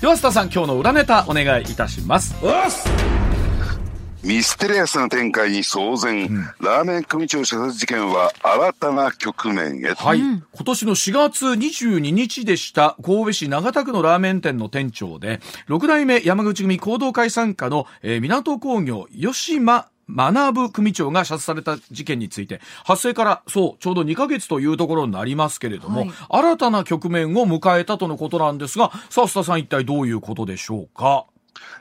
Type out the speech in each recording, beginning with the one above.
ではスタさん今日の裏ネタお願いいたします。ミステリアスな展開に騒然、うん、ラーメン組長射殺事件は新たな局面へ。はい、今年の4月22日でした。神戸市長田区のラーメン店の店長で6代目山口組行動会参加の、えー、港工業吉間学組長が射殺された事件について発生からそうちょうど2ヶ月というところになりますけれども、はい、新たな局面を迎えたとのことなんですがさあ須田さん一体どういうことでしょうか？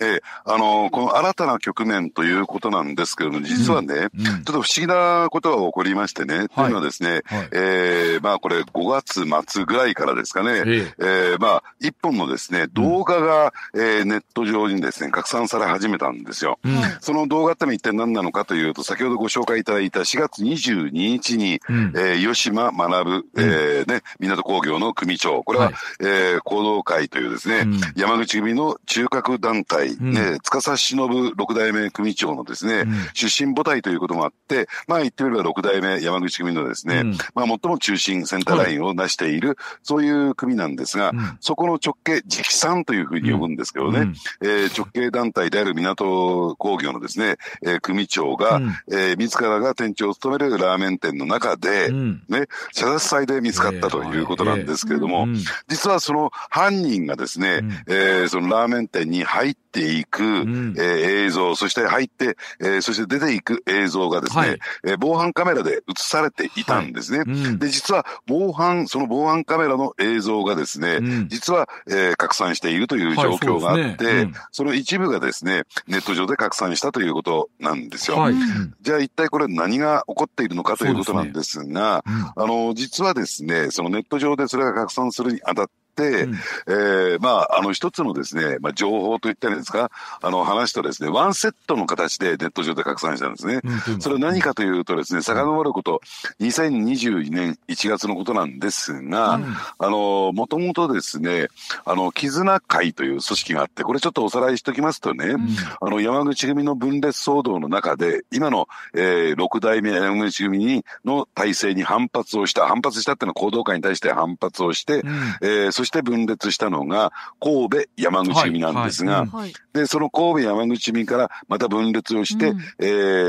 えー、あのー、この新たな局面ということなんですけれども、実はね、うん。うん、ちょっと不思議なことが起こりましてね、はい、というのはですね、はい、えー、まあこれ5月末ぐらいからですかね、えー、えー、まあ一本のですね、動画が、うん、えー、ネット上にですね、拡散され始めたんですよ。うん、その動画ってのは一体何なのかというと、先ほどご紹介いただいた4月22日に、うん、えー、吉間学、えー、ね、港工業の組長、これは、はい、えー、行動会というですね、山口組の中核団体ね、司忍六代目組長のですね、出身母体ということもあって、まあ言ってみれば六代目山口組のですね、まあ最も中心センターラインを成している、そういう組なんですが、そこの直系、直参というふうに呼ぶんですけどね、え直系団体である港工業のですね、え組長が、え自らが店長を務めるラーメン店の中で、ね、射殺祭で見つかったということなんですけれども、実はその犯人がですね、えそのラーメン店に入ってていく、うん、えー、映像、そして入って、えー、そして出ていく映像がですね、はい、えー、防犯カメラで映されていたんですね、はい。うん、で、実は防犯、その防犯カメラの映像がですね、うん、実は、えー、拡散しているという状況があって、はいそね、その一部がですね、ネット上で拡散したということなんですよ。はい、じゃあ一体これ何が起こっているのかということなんですが、すね、あの、実はですね、そのネット上でそれが拡散するにあたって、うん、えー、まあ、あの、一つのですね、まあ、情報といったんですか、あの、話とですね、ワンセットの形でネット上で拡散したんですね。うん、それは何かというとですね、遡ること、2022年1月のことなんですが、うん、あの、もともとですね、あの、絆会という組織があって、これちょっとおさらいしておきますとね、うん、あの、山口組の分裂騒動の中で、今の、えー、6代目山口組にの体制に反発をした、反発したっていうのは行動会に対して反発をして、うん、えー、そして分裂したのが神戸山口組なんですが、で、その神戸山口組からまた分裂をして、うん、え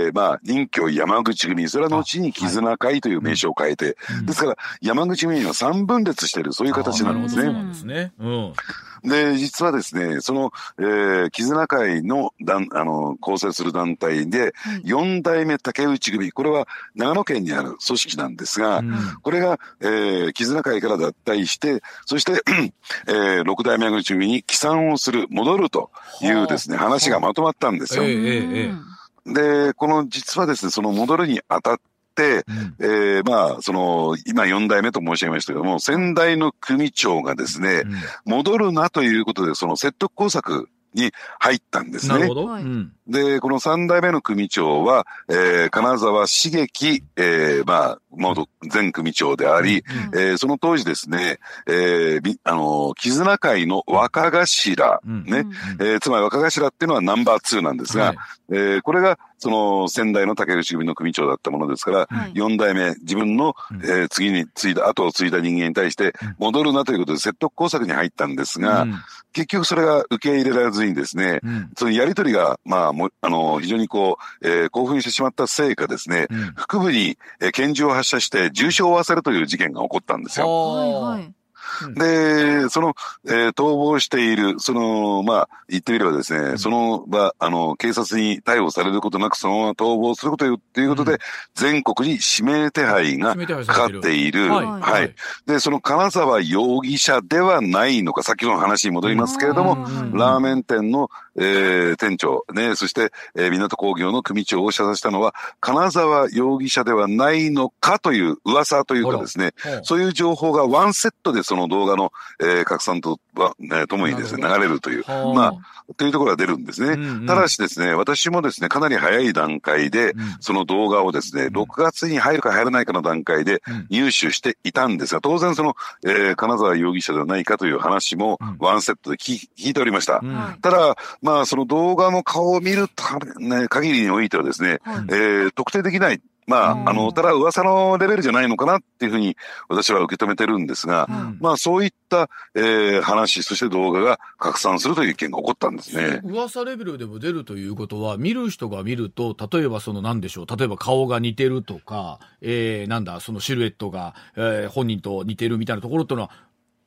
ー、まあ、任居山口組、それは後に絆会という名称を変えて、はい、ですから山口組は3分裂している、そういう形なんですね。そうなんですね。うんで、実はですね、その、えー、絆会の団、あの、構成する団体で、四代目竹内組、これは長野県にある組織なんですが、うん、これが、えー、絆会から脱退して、そして、えー、六代目口組に帰参をする、戻るというですね、話がまとまったんですよ。で、この実はですね、その戻るにあたっ、うん、えー、まあ、その、今4代目と申し上げましたけども、先代の組長がですね、うん、戻るなということで、その説得工作に入ったんですね。なるほど。うん、で、この三代目の組長は、えー、金沢茂樹、えー、まあ、元前組長であり、うん、えー、その当時ですね、えー、あの、絆会の若頭、うん、ね、うん、えー、つまり若頭っていうのはナンバー2なんですが、はい、えー、これが、その先代の竹内組の組長だったものですから、はい、4代目、自分の、えー、次に継いだ、後を継いだ人間に対して、戻るなということで説得工作に入ったんですが、結局それが受け入れられずにですね、そのやりとりが、まあ、もあの、非常にこう、えー、興奮してしまったせいかですね、腹部に、えー、拳銃を発射して重傷を負わせるという事件が起こったんですよ。はいはい。で、その、えー、逃亡している、その、まあ、言ってみればですね、うん、その場、あの、警察に逮捕されることなく、そのまま逃亡することということで、うん、全国に指名手配がかかっている。はい、はい。で、その金沢容疑者ではないのか、先ほどの話に戻りますけれども、ラーメン店の、えー、店長、ね、そして、えー、港工業の組長を射殺したのは、金沢容疑者ではないのかという噂というかですね、そういう情報がワンセットでその動画の、えー、拡散とともにですね、流れるという、まあ、というところが出るんですね。うんうん、ただしですね、私もですね、かなり早い段階で、その動画をですね、6月に入るか入らないかの段階で入手していたんですが、当然その、えー、金沢容疑者ではないかという話もワンセットで聞いておりました。うん、ただ、まあ、その動画の顔を見るため、ね、限りにおいてはですね、特定できないまあ、あの、ただ噂のレベルじゃないのかなっていうふうに私は受け止めてるんですが、うん、まあそういった、えー、話、そして動画が拡散するという件が起こったんですね。噂レベルでも出るということは、見る人が見ると、例えばその何でしょう、例えば顔が似てるとか、えー、なんだ、そのシルエットが、えー、本人と似てるみたいなところっていうのは、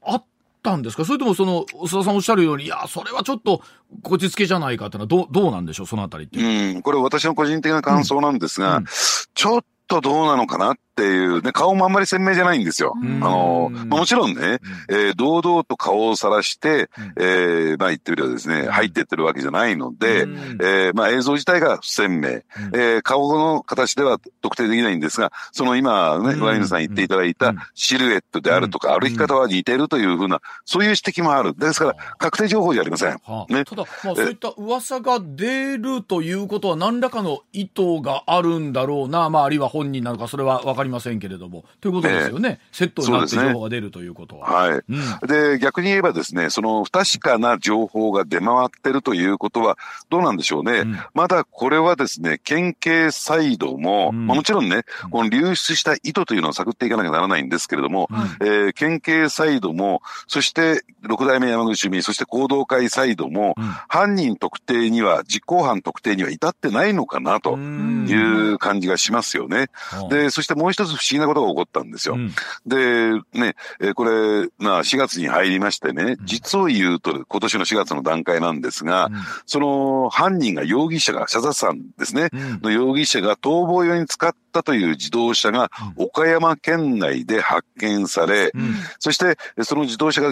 あったんですか？それともその、須田さんおっしゃるように、いや、それはちょっと、こじつけじゃないかっていうのは、どう、どうなんでしょう？そのあたりって。うん、これ私の個人的な感想なんですが、うんうん、ちょっとどうなのかなっていう、ね、顔もあんまり鮮明じゃないんですよ。あの、まあ、もちろんね、えー、堂々と顔を晒して、えー、まあ言ってみればですね、入ってってるわけじゃないので、えー、まあ映像自体が不鮮明、えー、顔の形では特定できないんですが、その今ね、ワインさん言っていただいたシルエットであるとか、歩き方は似てるというふうな、そういう指摘もある。ですから、確定情報じゃありません。ね、ただ、まあそういった噂が出るということは何らかの意図があるんだろうな、まああるいは本人なのか、それはわかりませんけれども。ということですよね。えー、セットになって情報が出るということは。はい、うん、で、逆に言えばですね、その不確かな情報が出回ってるということは、どうなんでしょうね。うん、まだこれはですね、県警サイドも、うん、まあ、もちろんね、この流出した意図というのを探っていかなきゃならないんですけれども、えー、県警サイドも、そして六代目山口組、そして行動会サイドも、犯人特定には、実行犯特定には至ってないのかなという感じがしますよね。で、そしてもう一つ不思議なことが起こったんですよ。うん、で、ね、えー、これ、まあ4月に入りましてね、実を言うと今年の4月の段階なんですが、うん、その犯人が容疑者が、謝罪さんですね、の容疑者が逃亡用に使ったという自動車が岡山県内で発見され、そしてその自動車が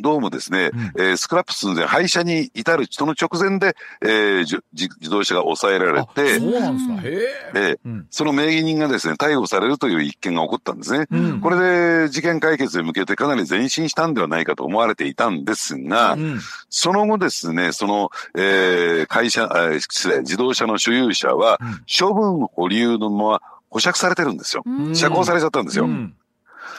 どうもですね、えー、スクラップ寸前、廃車に至るその直前で、えー、自動車が抑えられて、そうなんですか、へえ。その名義人がですね、逮捕されるという一件が起こったんですね。うん、これで事件解決に向けてかなり前進したんではないかと思われていたんですが、うん、その後ですね、その、えー、会社、自動車の所有者は、処分保留のまま保釈されてるんですよ。釈放されちゃったんですよ。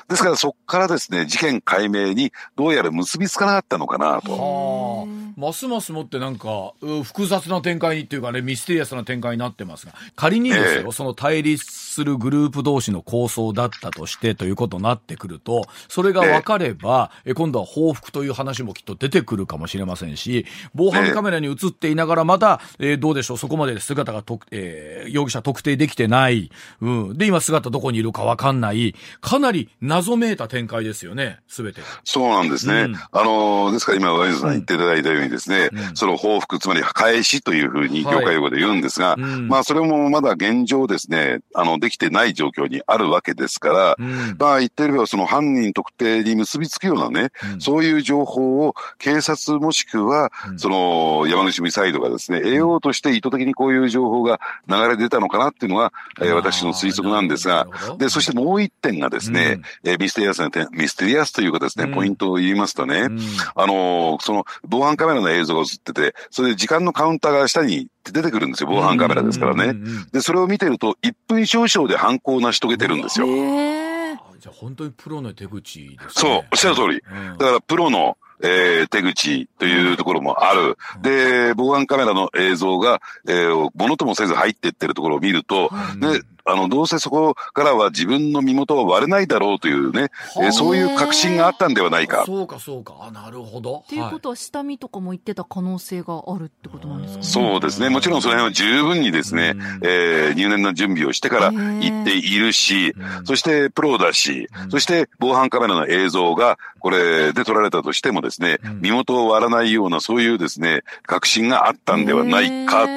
ですからそこからですね、事件解明にどうやら結びつかなかったのかなと。ますますもってなんか、複雑な展開にっていうかね、ミステリアスな展開になってますが、仮にですよ、えー、その対立するグループ同士の構想だったとしてということになってくると、それが分かれば、えー、今度は報復という話もきっと出てくるかもしれませんし、防犯カメラに映っていながらまた、えー、どうでしょう、そこまで姿がと、えー、容疑者特定できてない、うん。で、今姿どこにいるか分かんない、かなり謎めいた展開ですよね、すべて。そうなんですね。うん、あの、ですから今、ワイズさん言っていただいたようにですね、うん、その報復、つまり返しというふうに業界用語で言うんですが、はい。うん、まあそれもまだ現状ですね、あの、できてない状況にあるわけですから、まあ言ってみればその犯人特定に結びつくようなね、そういう情報を警察もしくは、その山口ミサイドがですね、得ようとして意図的にこういう情報が流れ出たのかなっていうのが、えー、私の推測なんですが、で、そしてもう一点がですね、えー、ミステリアスな点、ミステリアスというかですね、ポイントを言いますとね、あのその防犯カメラの映像が映ってて、それで時間のカウンターが下に出てくるんですよ、防犯カメラですからね。で、それを見てると、1分少々で犯行を成し遂げてるんですよ。じゃあ本当にプロの手口ですね。そう、おっしゃる通り。だからプロの、えー、手口というところもある。で、防犯カメラの映像が、えー、ものともせず入っていってるところを見ると、で、あの、どうせそこからは自分の身元は割れないだろうというね、えー、そういう確信があったんではないか。そうか、そうか。あ、なるほど。っていうことは、下見とかも言ってた可能性があるってことなんですか、ね、そうですね。もちろんその辺は十分にですね、えー、入念な準備をしてから行っているし、そしてプロだし、そして防犯カメラの映像がこれで撮られたとしてもですね、身元を割らないようなそういうですね、確信があったんではないか。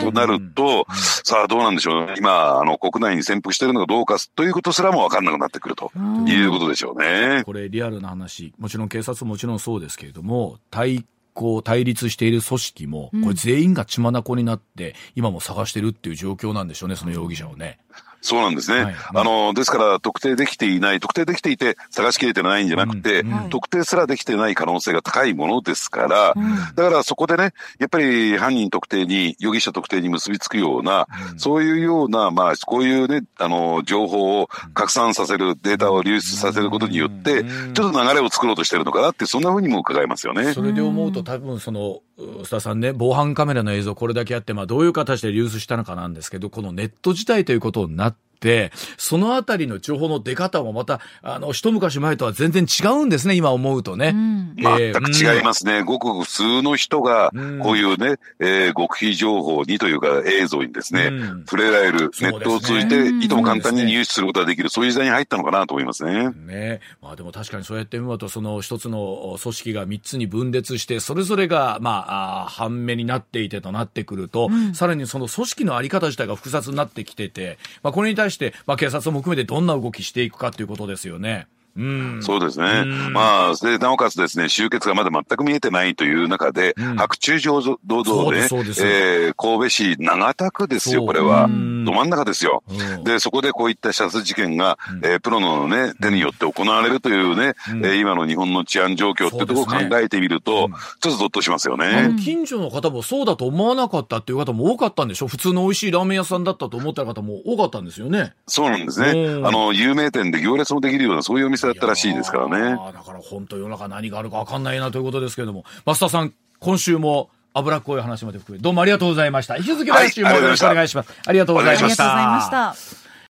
となると、さあどうなんでしょう。今、あの、国内に潜伏しているのかどうかということすらも分かんなくなってくるということでしょうね。これ、リアルな話、もちろん警察ももちろんそうですけれども、対抗、対立している組織も、これ全員が血眼になって、今も探してるっていう状況なんでしょうね、その容疑者をね。そうなんですね。はい、あ。の、ですから特定できていない、特定できていて探しきれてないんじゃなくて、うん。うん、特定すらできてない可能性が高いものですから、うん、だからそこでね、やっぱり犯人特定に、容疑者特定に結びつくような、そういうような、まあ、こういうね、あの、情報を拡散させる、データを流出させることによって、ちょっと流れを作ろうとしてるのかなって、そんなふうにも伺いますよね。それで思うと多分その、須田さんね、防犯カメラの映像これだけあって、まあどういう形で流出したのかなんですけど、このネット自体ということになって、て、そのあたりの情報の出方もまた、あの、一昔前とは全然違うんですね、今思うとね。うん、全く違いますね。ごく普通の人が、こういうね、えー、極秘情報にというか映像にですね、うん、触れられる、ネットを通じて、いとも簡単に入手することができる、そういう時代に入ったのかなと思いますね。ね。まあでも確かにそうやって見ると、その一つの組織が三つに分裂して、それぞれが、まあ、あ半目になっていてとなってくると、うん、さらにその組織のあり方自体が複雑になってきてて、まあこれに対して、まあ警察も含めてどんな動きしていくかということですよね。うん、そうですね。まあ、で、なおかつですね、終結がまだ全く見えてないという中で、うん、白昼上堂々で、えー、神戸市長田区ですよ、これは。ど真ん中ですよ。で、そこでこういった射殺事件が、うん、えー、プロのね、手によって行われるというね、うん、えー、今の日本の治安状況ってところを考えてみると、ね、ちょっとゾッとしますよね。近所の方もそうだと思わなかったっていう方も多かったんでしょ？普通の美味しいラーメン屋さんだったと思った方も多かったんですよね。そうなんですね。あの、有名店で行列もできるような、そういうお店だったらしいですからね。だから本当世の中何があるか分かんないなということですけれども、増田さん、今週も脂っこい話まで含め、どうもありがとうございました。引き続き来週もよろしくお願いします。はい、ありがとうございました。ありがとうございました。